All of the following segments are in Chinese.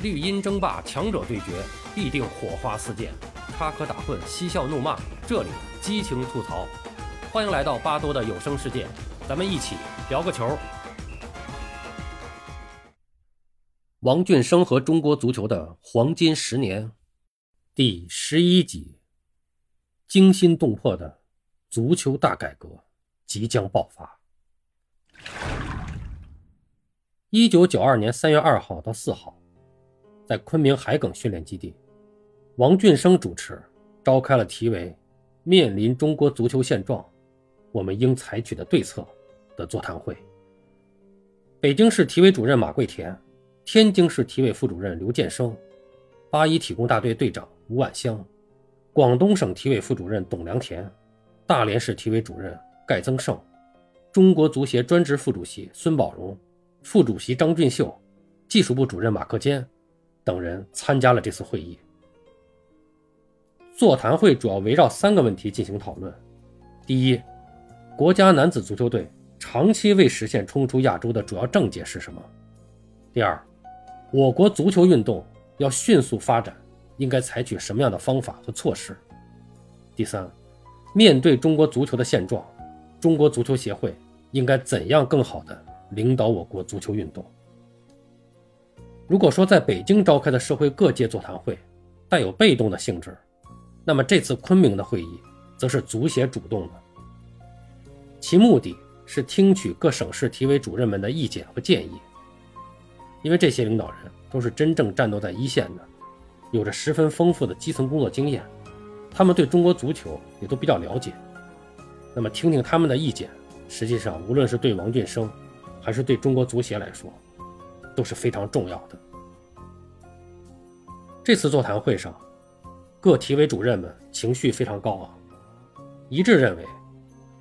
绿茵争霸，强者对决，必定火花四溅，插科打诨，嬉笑怒骂，这里激情吐槽。欢迎来到巴多的有声世界，咱们一起聊个球。王俊生和中国足球的黄金十年，第十一集，惊心动魄的足球大改革即将爆发。一九九二年三月二号到四号。在昆明海埂训练基地，王俊生主持召开了题为“面临中国足球现状，我们应采取的对策”的座谈会。北京市体委主任马桂田，天津市体委副主任刘建生，八一体工大队队长吴婉香，广东省体委副主任董良田，大连市体委主任盖增胜，中国足协专职副主席孙宝荣，副主席张俊秀，技术部主任马克坚。等人参加了这次会议。座谈会主要围绕三个问题进行讨论：第一，国家男子足球队长期未实现冲出亚洲的主要症结是什么？第二，我国足球运动要迅速发展，应该采取什么样的方法和措施？第三，面对中国足球的现状，中国足球协会应该怎样更好地领导我国足球运动？如果说在北京召开的社会各界座谈会带有被动的性质，那么这次昆明的会议则是足协主动的，其目的是听取各省市体委主任们的意见和建议。因为这些领导人都是真正战斗在一线的，有着十分丰富的基层工作经验，他们对中国足球也都比较了解。那么听听他们的意见，实际上无论是对王俊生，还是对中国足协来说。都是非常重要的。这次座谈会上，各体委主任们情绪非常高昂，一致认为，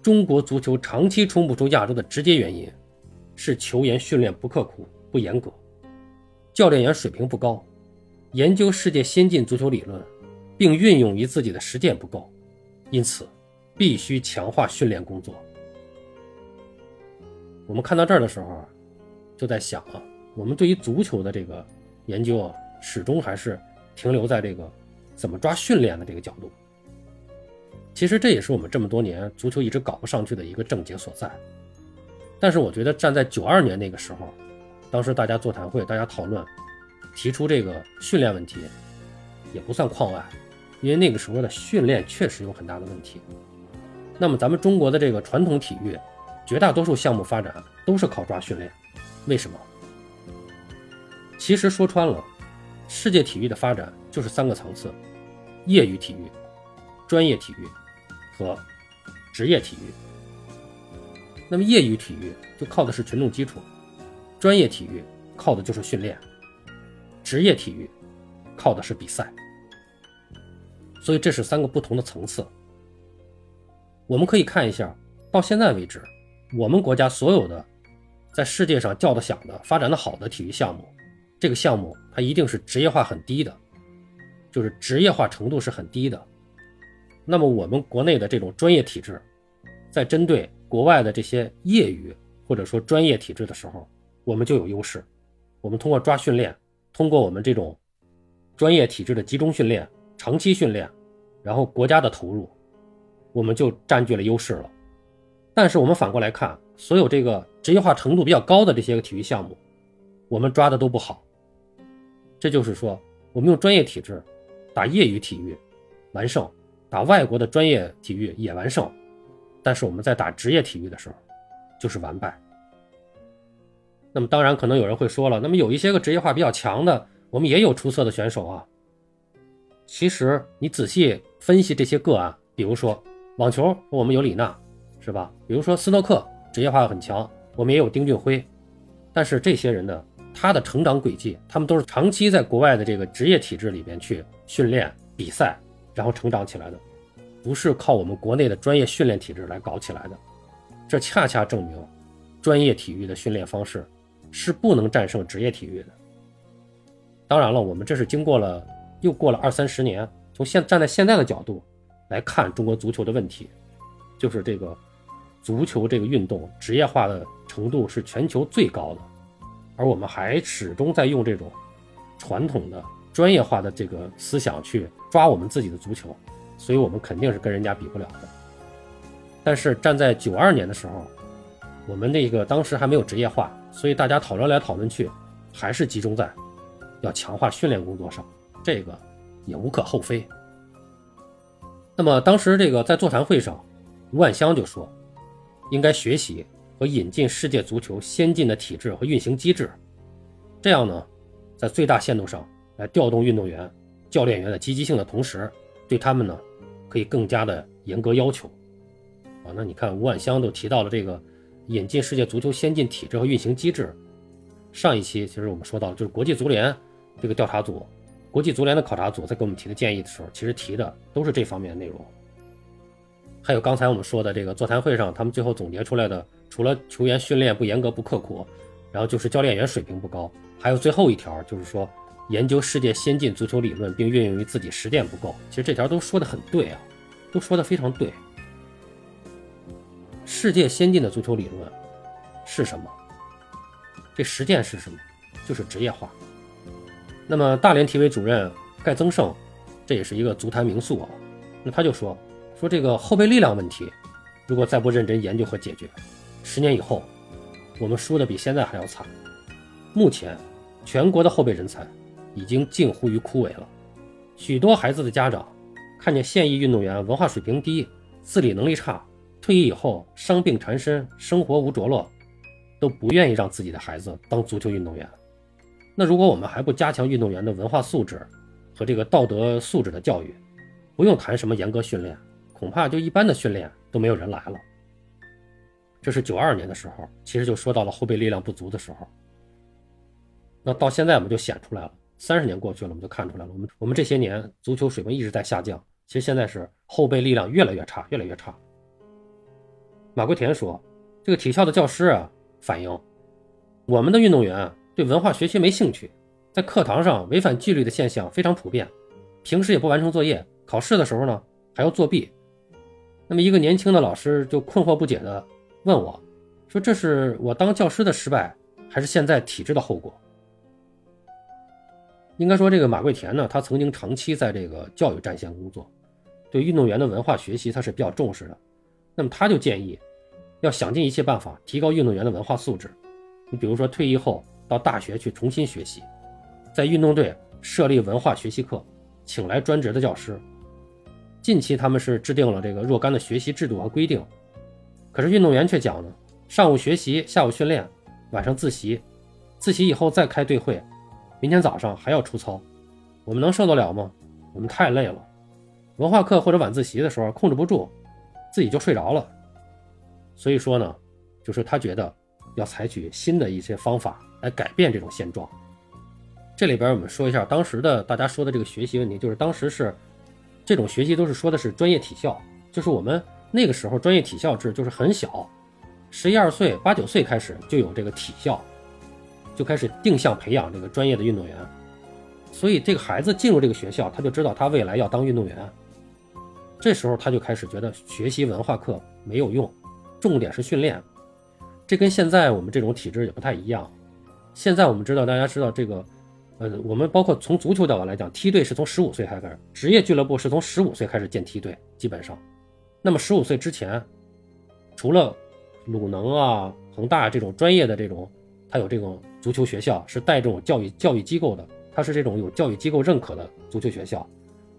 中国足球长期冲不出亚洲的直接原因，是球员训练不刻苦、不严格，教练员水平不高，研究世界先进足球理论，并运用于自己的实践不够，因此，必须强化训练工作。我们看到这儿的时候，就在想啊。我们对于足球的这个研究啊，始终还是停留在这个怎么抓训练的这个角度。其实这也是我们这么多年足球一直搞不上去的一个症结所在。但是我觉得站在九二年那个时候，当时大家座谈会，大家讨论提出这个训练问题，也不算旷外，因为那个时候的训练确实有很大的问题。那么咱们中国的这个传统体育，绝大多数项目发展都是靠抓训练，为什么？其实说穿了，世界体育的发展就是三个层次：业余体育、专业体育和职业体育。那么业余体育就靠的是群众基础，专业体育靠的就是训练，职业体育靠的是比赛。所以这是三个不同的层次。我们可以看一下，到现在为止，我们国家所有的在世界上叫得响的、发展的好的体育项目。这个项目它一定是职业化很低的，就是职业化程度是很低的。那么我们国内的这种专业体制，在针对国外的这些业余或者说专业体制的时候，我们就有优势。我们通过抓训练，通过我们这种专业体制的集中训练、长期训练，然后国家的投入，我们就占据了优势了。但是我们反过来看，所有这个职业化程度比较高的这些个体育项目，我们抓的都不好。这就是说，我们用专业体制打业余体育完胜，打外国的专业体育也完胜，但是我们在打职业体育的时候就是完败。那么当然，可能有人会说了，那么有一些个职业化比较强的，我们也有出色的选手啊。其实你仔细分析这些个案，比如说网球，我们有李娜，是吧？比如说斯诺克，职业化很强，我们也有丁俊晖，但是这些人的。他的成长轨迹，他们都是长期在国外的这个职业体制里边去训练、比赛，然后成长起来的，不是靠我们国内的专业训练体制来搞起来的。这恰恰证明，专业体育的训练方式是不能战胜职业体育的。当然了，我们这是经过了又过了二三十年，从现站在现在的角度来看中国足球的问题，就是这个足球这个运动职业化的程度是全球最高的。而我们还始终在用这种传统的专业化的这个思想去抓我们自己的足球，所以我们肯定是跟人家比不了的。但是站在九二年的时候，我们那个当时还没有职业化，所以大家讨论来讨论去，还是集中在要强化训练工作上，这个也无可厚非。那么当时这个在座谈会上，吴万香就说，应该学习和引进世界足球先进的体制和运行机制，这样呢，在最大限度上来调动运动员、教练员的积极性的同时，对他们呢，可以更加的严格要求。啊，那你看吴万香都提到了这个引进世界足球先进体制和运行机制。上一期其实我们说到了，就是国际足联这个调查组。国际足联的考察组在给我们提的建议的时候，其实提的都是这方面的内容。还有刚才我们说的这个座谈会上，他们最后总结出来的，除了球员训练不严格不刻苦，然后就是教练员水平不高，还有最后一条就是说研究世界先进足球理论并运用于自己实践不够。其实这条都说的很对啊，都说的非常对。世界先进的足球理论是什么？这实践是什么？就是职业化。那么大连体委主任盖增胜，这也是一个足坛名宿啊。那他就说说这个后备力量问题，如果再不认真研究和解决，十年以后我们输的比现在还要惨。目前全国的后备人才已经近乎于枯萎了，许多孩子的家长看见现役运动员文化水平低、自理能力差，退役以后伤病缠身、生活无着落，都不愿意让自己的孩子当足球运动员。那如果我们还不加强运动员的文化素质和这个道德素质的教育，不用谈什么严格训练，恐怕就一般的训练都没有人来了。这是九二年的时候，其实就说到了后备力量不足的时候。那到现在我们就显出来了，三十年过去了，我们就看出来了，我们我们这些年足球水平一直在下降，其实现在是后备力量越来越差，越来越差。马桂田说，这个体校的教师啊反映，我们的运动员。对文化学习没兴趣，在课堂上违反纪律的现象非常普遍，平时也不完成作业，考试的时候呢还要作弊。那么一个年轻的老师就困惑不解的问我，说：“这是我当教师的失败，还是现在体制的后果？”应该说，这个马桂田呢，他曾经长期在这个教育战线工作，对运动员的文化学习他是比较重视的。那么他就建议，要想尽一切办法提高运动员的文化素质。你比如说退役后。到大学去重新学习，在运动队设立文化学习课，请来专职的教师。近期他们是制定了这个若干的学习制度和规定，可是运动员却讲呢，上午学习，下午训练，晚上自习，自习以后再开队会，明天早上还要出操，我们能受得了吗？我们太累了。文化课或者晚自习的时候控制不住，自己就睡着了。所以说呢，就是他觉得要采取新的一些方法。来改变这种现状。这里边我们说一下当时的大家说的这个学习问题，就是当时是这种学习都是说的是专业体校，就是我们那个时候专业体校制就是很小，十一二岁、八九岁开始就有这个体校，就开始定向培养这个专业的运动员。所以这个孩子进入这个学校，他就知道他未来要当运动员。这时候他就开始觉得学习文化课没有用，重点是训练。这跟现在我们这种体制也不太一样。现在我们知道，大家知道这个，呃，我们包括从足球角度来讲，梯队是从十五岁开始，职业俱乐部是从十五岁开始建梯队，基本上。那么十五岁之前，除了鲁能啊、恒大这种专业的这种，它有这种足球学校是带这种教育教育机构的，它是这种有教育机构认可的足球学校，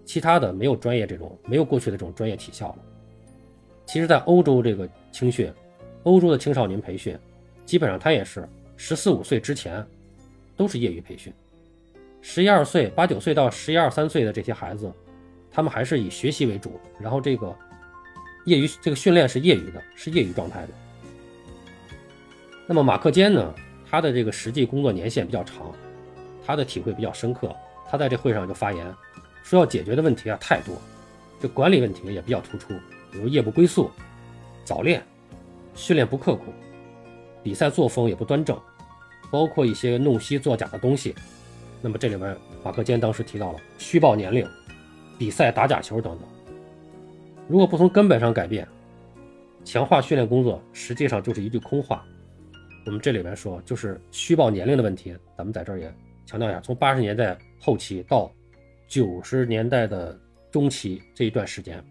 其他的没有专业这种没有过去的这种专业体校了。其实，在欧洲这个青训，欧洲的青少年培训，基本上它也是。十四五岁之前，都是业余培训；十一二岁、八九岁到十一二三岁的这些孩子，他们还是以学习为主。然后这个业余这个训练是业余的，是业余状态的。那么马克坚呢？他的这个实际工作年限比较长，他的体会比较深刻。他在这会上就发言说，要解决的问题啊太多，这管理问题也比较突出，比如夜不归宿、早恋、训练不刻苦。比赛作风也不端正，包括一些弄虚作假的东西。那么这里面马克坚当时提到了虚报年龄、比赛打假球等等。如果不从根本上改变，强化训练工作实际上就是一句空话。我们这里边说就是虚报年龄的问题，咱们在这儿也强调一下，从八十年代后期到九十年代的中期这一段时间，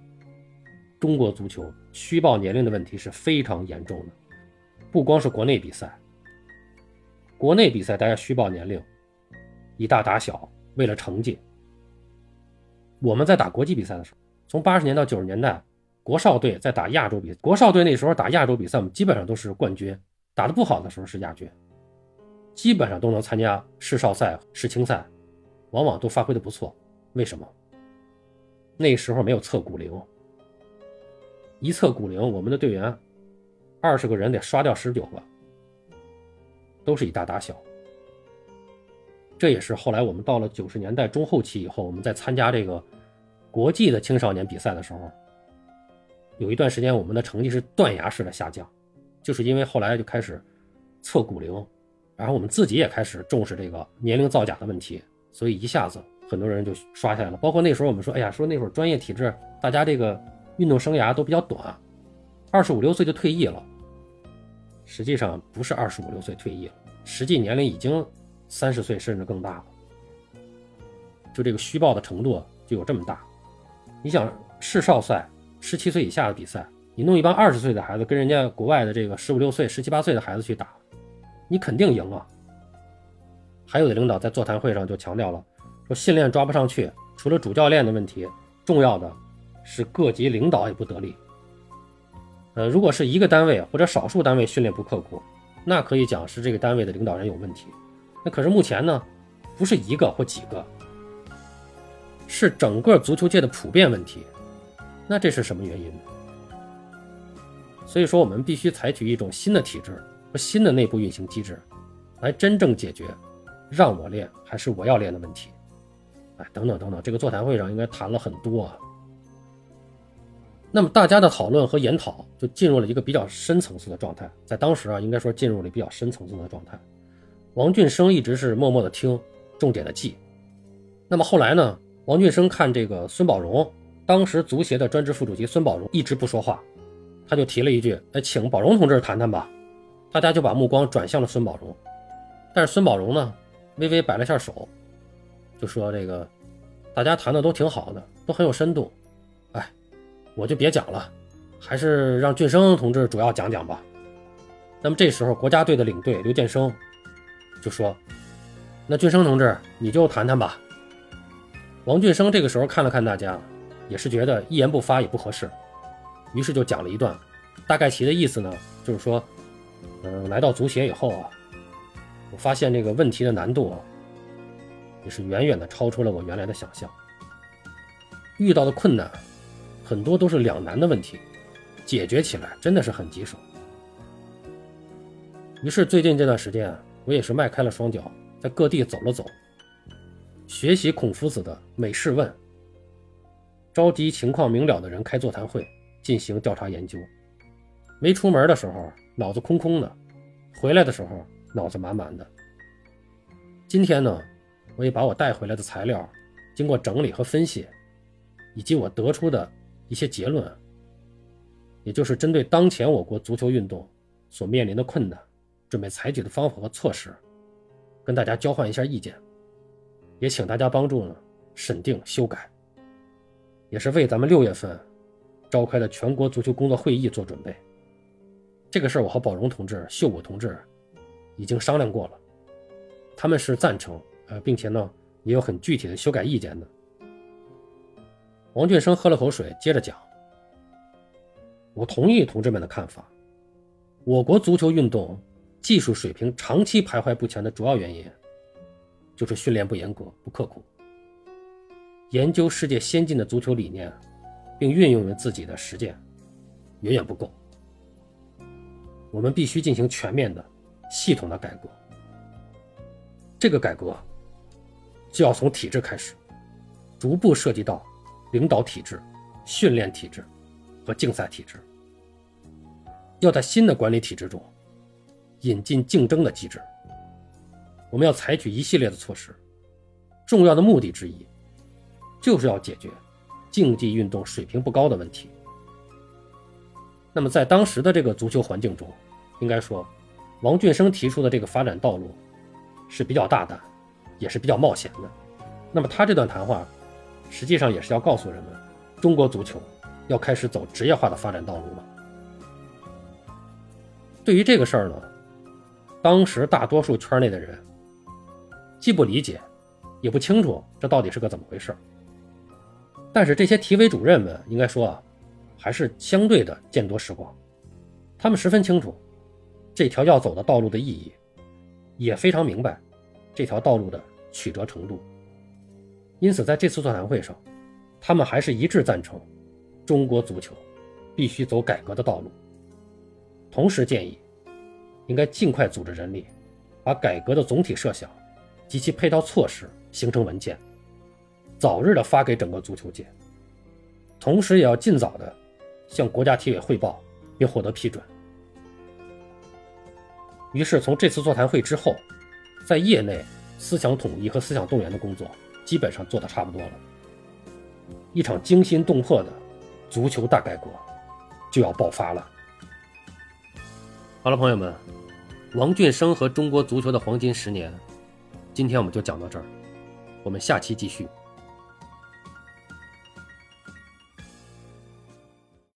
中国足球虚报年龄的问题是非常严重的。不光是国内比赛，国内比赛大家虚报年龄，以大打小，为了成绩。我们在打国际比赛的时候，从八十年到九十年代，国少队在打亚洲比，国少队那时候打亚洲比赛，我们基本上都是冠军，打得不好的时候是亚军。基本上都能参加市少赛、世青赛，往往都发挥的不错。为什么？那时候没有测骨龄，一测骨龄，我们的队员二十个人得刷掉十九个，都是以大打小。这也是后来我们到了九十年代中后期以后，我们在参加这个国际的青少年比赛的时候，有一段时间我们的成绩是断崖式的下降，就是因为后来就开始测骨龄。然后我们自己也开始重视这个年龄造假的问题，所以一下子很多人就刷下来了。包括那时候我们说，哎呀，说那会儿专业体制，大家这个运动生涯都比较短，二十五六岁就退役了。实际上不是二十五六岁退役了，实际年龄已经三十岁甚至更大了。就这个虚报的程度就有这么大。你想市少赛十七岁以下的比赛，你弄一帮二十岁的孩子跟人家国外的这个十五六岁、十七八岁的孩子去打。你肯定赢啊！还有的领导在座谈会上就强调了，说训练抓不上去，除了主教练的问题，重要的是各级领导也不得力。呃，如果是一个单位或者少数单位训练不刻苦，那可以讲是这个单位的领导人有问题。那可是目前呢，不是一个或几个，是整个足球界的普遍问题。那这是什么原因？所以说，我们必须采取一种新的体制。和新的内部运行机制，来真正解决让我练还是我要练的问题。哎，等等等等，这个座谈会上应该谈了很多啊。那么大家的讨论和研讨就进入了一个比较深层次的状态，在当时啊，应该说进入了比较深层次的状态。王俊生一直是默默的听，重点的记。那么后来呢，王俊生看这个孙宝荣，当时足协的专职副主席孙宝荣一直不说话，他就提了一句：“哎，请宝荣同志谈谈吧。”大家就把目光转向了孙宝荣，但是孙宝荣呢，微微摆了下手，就说：“这个大家谈的都挺好的，都很有深度，哎，我就别讲了，还是让俊生同志主要讲讲吧。”那么这时候国家队的领队刘建生就说：“那俊生同志你就谈谈吧。”王俊生这个时候看了看大家，也是觉得一言不发也不合适，于是就讲了一段，大概其的意思呢，就是说。嗯，来到足协以后啊，我发现这个问题的难度啊，也是远远的超出了我原来的想象。遇到的困难很多都是两难的问题，解决起来真的是很棘手。于是最近这段时间啊，我也是迈开了双脚，在各地走了走，学习孔夫子的《每事问》，召集情况明了的人开座谈会，进行调查研究。没出门的时候。脑子空空的，回来的时候脑子满满的。今天呢，我也把我带回来的材料，经过整理和分析，以及我得出的一些结论，也就是针对当前我国足球运动所面临的困难，准备采取的方法和措施，跟大家交换一下意见，也请大家帮助呢审定修改，也是为咱们六月份召开的全国足球工作会议做准备。这个事儿，我和宝荣同志、秀武同志已经商量过了，他们是赞成，呃，并且呢也有很具体的修改意见的。王俊生喝了口水，接着讲：“我同意同志们的看法，我国足球运动技术水平长期徘徊不前的主要原因，就是训练不严格、不刻苦。研究世界先进的足球理念，并运用于自己的实践，远远不够。”我们必须进行全面的、系统的改革。这个改革就要从体制开始，逐步涉及到领导体制、训练体制和竞赛体制。要在新的管理体制中引进竞争的机制。我们要采取一系列的措施，重要的目的之一就是要解决竞技运动水平不高的问题。那么，在当时的这个足球环境中，应该说，王俊生提出的这个发展道路是比较大胆，也是比较冒险的。那么他这段谈话，实际上也是要告诉人们，中国足球要开始走职业化的发展道路了。对于这个事儿呢，当时大多数圈内的人既不理解，也不清楚这到底是个怎么回事但是这些体委主任们应该说啊，还是相对的见多识广，他们十分清楚这条要走的道路的意义，也非常明白这条道路的曲折程度。因此，在这次座谈会上，他们还是一致赞成中国足球必须走改革的道路，同时建议应该尽快组织人力，把改革的总体设想及其配套措施形成文件，早日的发给整个足球界，同时也要尽早的向国家体委汇报并获得批准。于是，从这次座谈会之后，在业内思想统一和思想动员的工作。基本上做的差不多了，一场惊心动魄的足球大改革就要爆发了。好了，朋友们，王俊生和中国足球的黄金十年，今天我们就讲到这儿，我们下期继续。